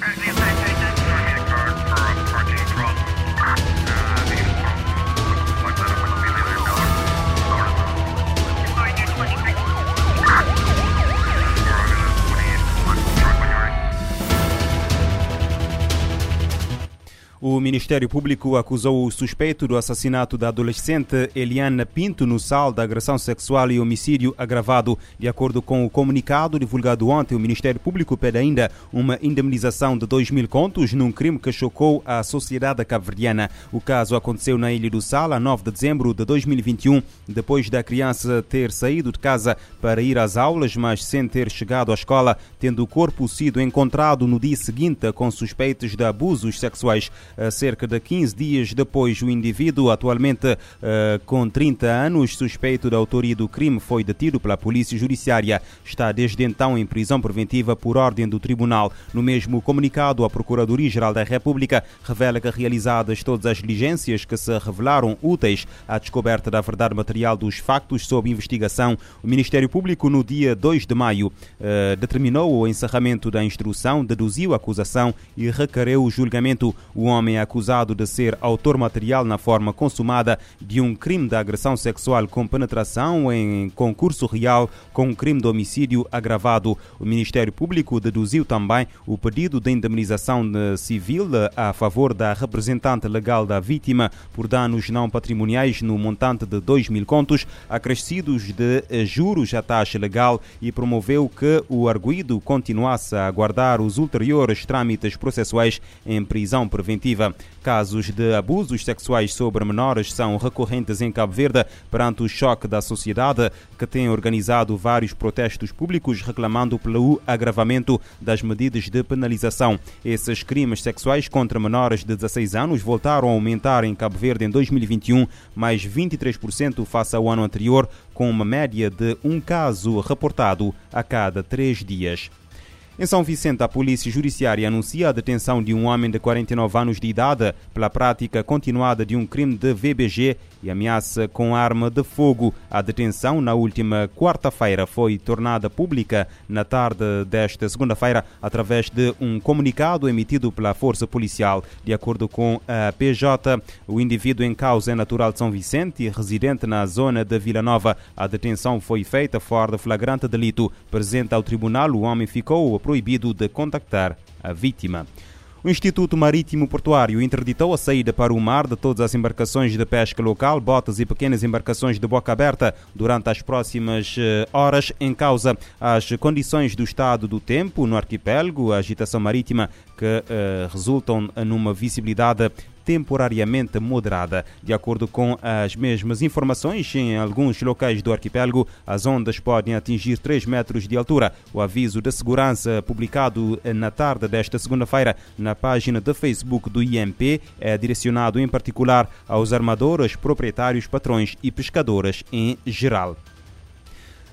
Right O Ministério Público acusou o suspeito do assassinato da adolescente Eliana Pinto no sal da agressão sexual e homicídio agravado. De acordo com o comunicado divulgado ontem, o Ministério Público pede ainda uma indemnização de 2 mil contos num crime que chocou a sociedade cabo-verdiana. O caso aconteceu na Ilha do Sal a 9 de dezembro de 2021, depois da criança ter saído de casa para ir às aulas, mas sem ter chegado à escola, tendo o corpo sido encontrado no dia seguinte com suspeitas de abusos sexuais. Cerca de 15 dias depois, o indivíduo, atualmente uh, com 30 anos, suspeito da autoria do crime, foi detido pela Polícia Judiciária. Está desde então em prisão preventiva por ordem do Tribunal. No mesmo comunicado, a Procuradoria-Geral da República revela que realizadas todas as diligências que se revelaram úteis à descoberta da verdade material dos factos sob investigação, o Ministério Público, no dia 2 de maio, uh, determinou o encerramento da instrução, deduziu a acusação e requereu o julgamento. O homem é acusado de ser autor material na forma consumada de um crime de agressão sexual com penetração em concurso real com um crime de homicídio agravado. O Ministério Público deduziu também o pedido de indemnização civil a favor da representante legal da vítima por danos não patrimoniais no montante de 2 mil contos, acrescidos de juros à taxa legal e promoveu que o arguído continuasse a aguardar os ulteriores trâmites processuais em prisão preventiva Casos de abusos sexuais sobre menores são recorrentes em Cabo Verde perante o choque da sociedade, que tem organizado vários protestos públicos reclamando pelo agravamento das medidas de penalização. Esses crimes sexuais contra menores de 16 anos voltaram a aumentar em Cabo Verde em 2021, mais 23% face ao ano anterior, com uma média de um caso reportado a cada três dias. Em São Vicente, a Polícia Judiciária anuncia a detenção de um homem de 49 anos de idade pela prática continuada de um crime de VBG e ameaça com arma de fogo. A detenção, na última quarta-feira, foi tornada pública na tarde desta segunda-feira através de um comunicado emitido pela Força Policial. De acordo com a PJ, o indivíduo em causa é natural de São Vicente e residente na zona de Vila Nova. A detenção foi feita fora de flagrante delito. Presente ao tribunal, o homem ficou proibido de contactar a vítima. O Instituto Marítimo Portuário interditou a saída para o mar de todas as embarcações de pesca local, botas e pequenas embarcações de boca aberta durante as próximas horas, em causa as condições do estado do tempo no arquipélago, a agitação marítima que uh, resultam numa visibilidade temporariamente moderada. De acordo com as mesmas informações, em alguns locais do arquipélago, as ondas podem atingir 3 metros de altura. O aviso de segurança publicado na tarde desta segunda-feira na página de Facebook do IMP é direcionado em particular aos armadores, proprietários, patrões e pescadores em geral.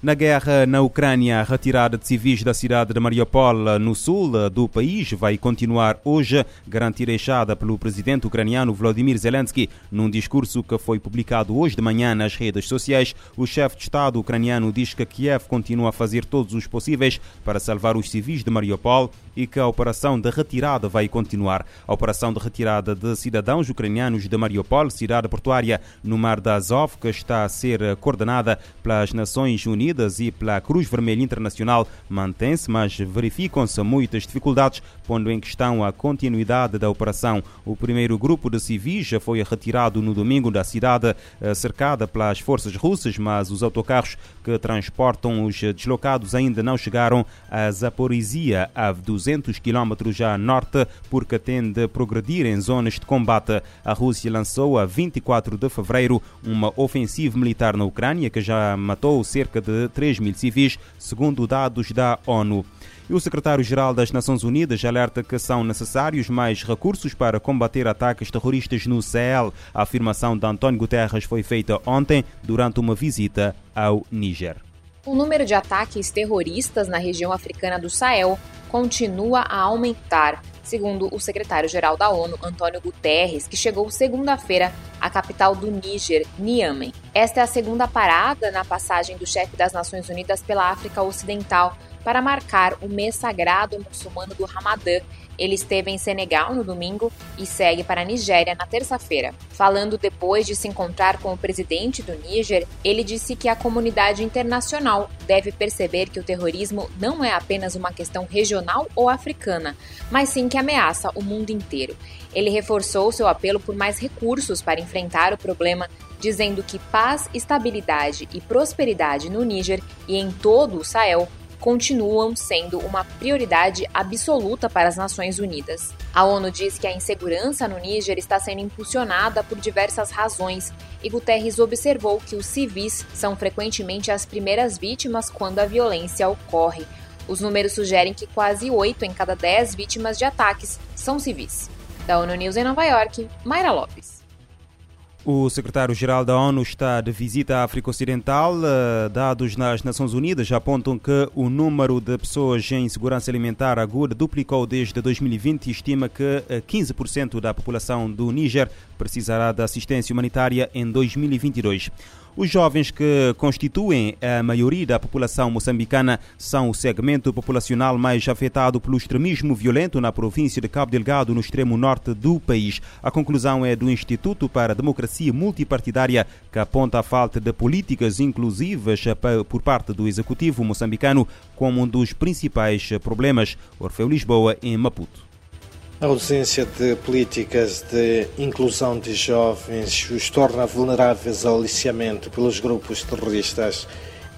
Na guerra na Ucrânia, a retirada de civis da cidade de Mariupol, no sul do país, vai continuar hoje, garantia deixada pelo presidente ucraniano Vladimir Zelensky. Num discurso que foi publicado hoje de manhã nas redes sociais, o chefe de Estado ucraniano diz que Kiev continua a fazer todos os possíveis para salvar os civis de Mariupol e que a operação de retirada vai continuar. A operação de retirada de cidadãos ucranianos de Mariupol, cidade portuária no mar da Azov, que está a ser coordenada pelas Nações Unidas Unidas e pela Cruz Vermelha Internacional mantém-se, mas verificam-se muitas dificuldades, pondo em questão a continuidade da operação. O primeiro grupo de civis já foi retirado no domingo da cidade, eh, cercada pelas forças russas, mas os autocarros que transportam os deslocados ainda não chegaram a Zaporizhia, a 200 quilómetros a norte, porque tem de progredir em zonas de combate. A Rússia lançou a 24 de fevereiro uma ofensiva militar na Ucrânia que já matou cerca de 3 mil civis, segundo dados da ONU. E o secretário-geral das Nações Unidas alerta que são necessários mais recursos para combater ataques terroristas no Sahel. A afirmação de António Guterres foi feita ontem durante uma visita ao Níger. O número de ataques terroristas na região africana do Sahel continua a aumentar, segundo o secretário-geral da ONU, Antônio Guterres, que chegou segunda-feira à capital do Níger, Niamey. Esta é a segunda parada na passagem do chefe das Nações Unidas pela África Ocidental para marcar o mês sagrado muçulmano do Ramadã. Ele esteve em Senegal no domingo e segue para a Nigéria na terça-feira. Falando depois de se encontrar com o presidente do Níger, ele disse que a comunidade internacional deve perceber que o terrorismo não é apenas uma questão regional ou africana, mas sim que ameaça o mundo inteiro. Ele reforçou seu apelo por mais recursos para enfrentar o problema dizendo que paz, estabilidade e prosperidade no Níger e em todo o Sahel continuam sendo uma prioridade absoluta para as Nações Unidas. A ONU diz que a insegurança no Níger está sendo impulsionada por diversas razões e Guterres observou que os civis são frequentemente as primeiras vítimas quando a violência ocorre. Os números sugerem que quase 8 em cada 10 vítimas de ataques são civis. Da ONU News em Nova York, Mayra Lopes. O secretário-geral da ONU está de visita à África Ocidental. Eh, dados nas Nações Unidas apontam que o número de pessoas em segurança alimentar aguda duplicou desde 2020 e estima que 15% eh, da população do Níger precisará de assistência humanitária em 2022. Os jovens que constituem a maioria da população moçambicana são o segmento populacional mais afetado pelo extremismo violento na província de Cabo Delgado, no extremo norte do país. A conclusão é do Instituto para a Democracia Multipartidária, que aponta a falta de políticas inclusivas por parte do executivo moçambicano como um dos principais problemas. Orfeu Lisboa, em Maputo. A ausência de políticas de inclusão de jovens os torna vulneráveis ao aliciamento pelos grupos terroristas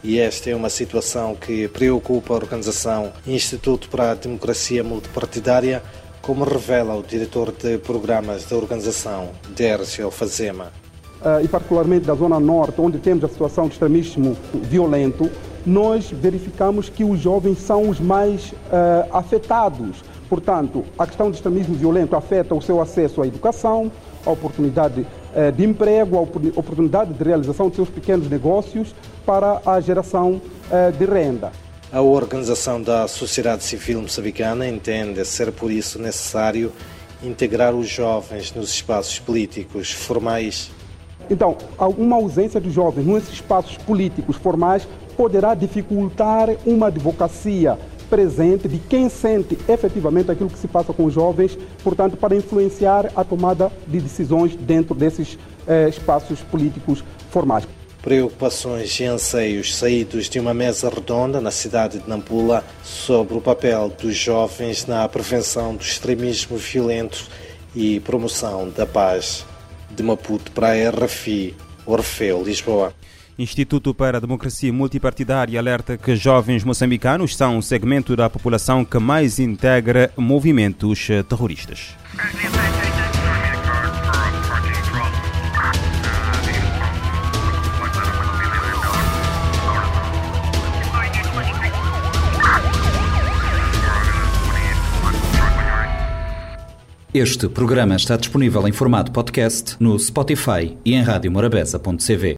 e esta é uma situação que preocupa a organização Instituto para a Democracia Multipartidária, como revela o diretor de programas da organização, Dércio Fazema. Uh, e particularmente da Zona Norte, onde temos a situação de extremismo violento, nós verificamos que os jovens são os mais uh, afetados Portanto, a questão do extremismo violento afeta o seu acesso à educação, à oportunidade eh, de emprego, à oportunidade de realização de seus pequenos negócios para a geração eh, de renda. A organização da sociedade civil moçambicana entende ser por isso necessário integrar os jovens nos espaços políticos formais. Então, uma ausência de jovens nesses espaços políticos formais poderá dificultar uma advocacia presente de quem sente efetivamente aquilo que se passa com os jovens, portanto, para influenciar a tomada de decisões dentro desses eh, espaços políticos formais. Preocupações e anseios saídos de uma mesa redonda na cidade de Nampula sobre o papel dos jovens na prevenção do extremismo violento e promoção da paz. De Maputo para a RFI, Orfeu, Lisboa. Instituto para a Democracia Multipartidária alerta que jovens moçambicanos são o segmento da população que mais integra movimentos terroristas. Este programa está disponível em formato podcast no Spotify e em radiomorabeza.cv.